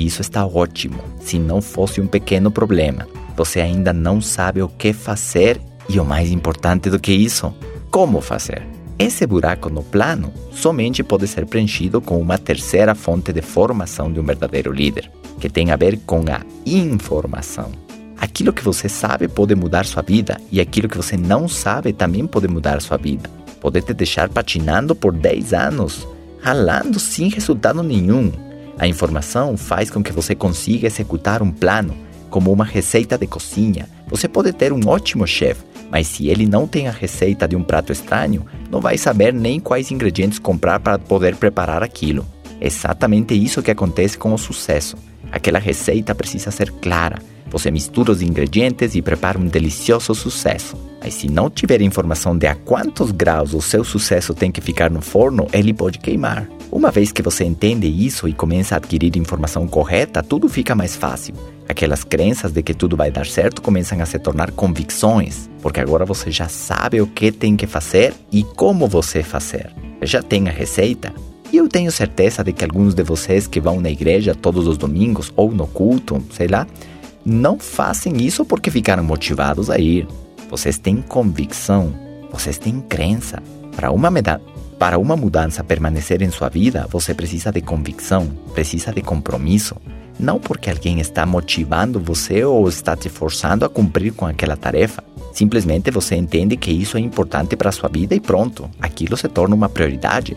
E isso está ótimo, se não fosse um pequeno problema. Você ainda não sabe o que fazer e o mais importante do que isso, como fazer. Esse buraco no plano somente pode ser preenchido com uma terceira fonte de formação de um verdadeiro líder, que tem a ver com a informação. Aquilo que você sabe pode mudar sua vida e aquilo que você não sabe também pode mudar sua vida. Pode te deixar patinando por 10 anos, ralando sem resultado nenhum. A informação faz com que você consiga executar um plano, como uma receita de cozinha. Você pode ter um ótimo chefe, mas se ele não tem a receita de um prato estranho, não vai saber nem quais ingredientes comprar para poder preparar aquilo. Exatamente isso que acontece com o sucesso. Aquela receita precisa ser clara. Você mistura os ingredientes e prepara um delicioso sucesso. Mas se não tiver informação de a quantos graus o seu sucesso tem que ficar no forno, ele pode queimar. Uma vez que você entende isso e começa a adquirir informação correta, tudo fica mais fácil. Aquelas crenças de que tudo vai dar certo começam a se tornar convicções, porque agora você já sabe o que tem que fazer e como você fazer. Já tem a receita, e eu tenho certeza de que alguns de vocês que vão na igreja todos os domingos ou no culto, sei lá, não fazem isso porque ficaram motivados a ir. Vocês têm convicção, vocês têm crença. Para uma, para uma mudança permanecer em sua vida, você precisa de convicção, precisa de compromisso. Não porque alguém está motivando você ou está te forçando a cumprir com aquela tarefa. Simplesmente você entende que isso é importante para sua vida e pronto, aquilo se torna uma prioridade.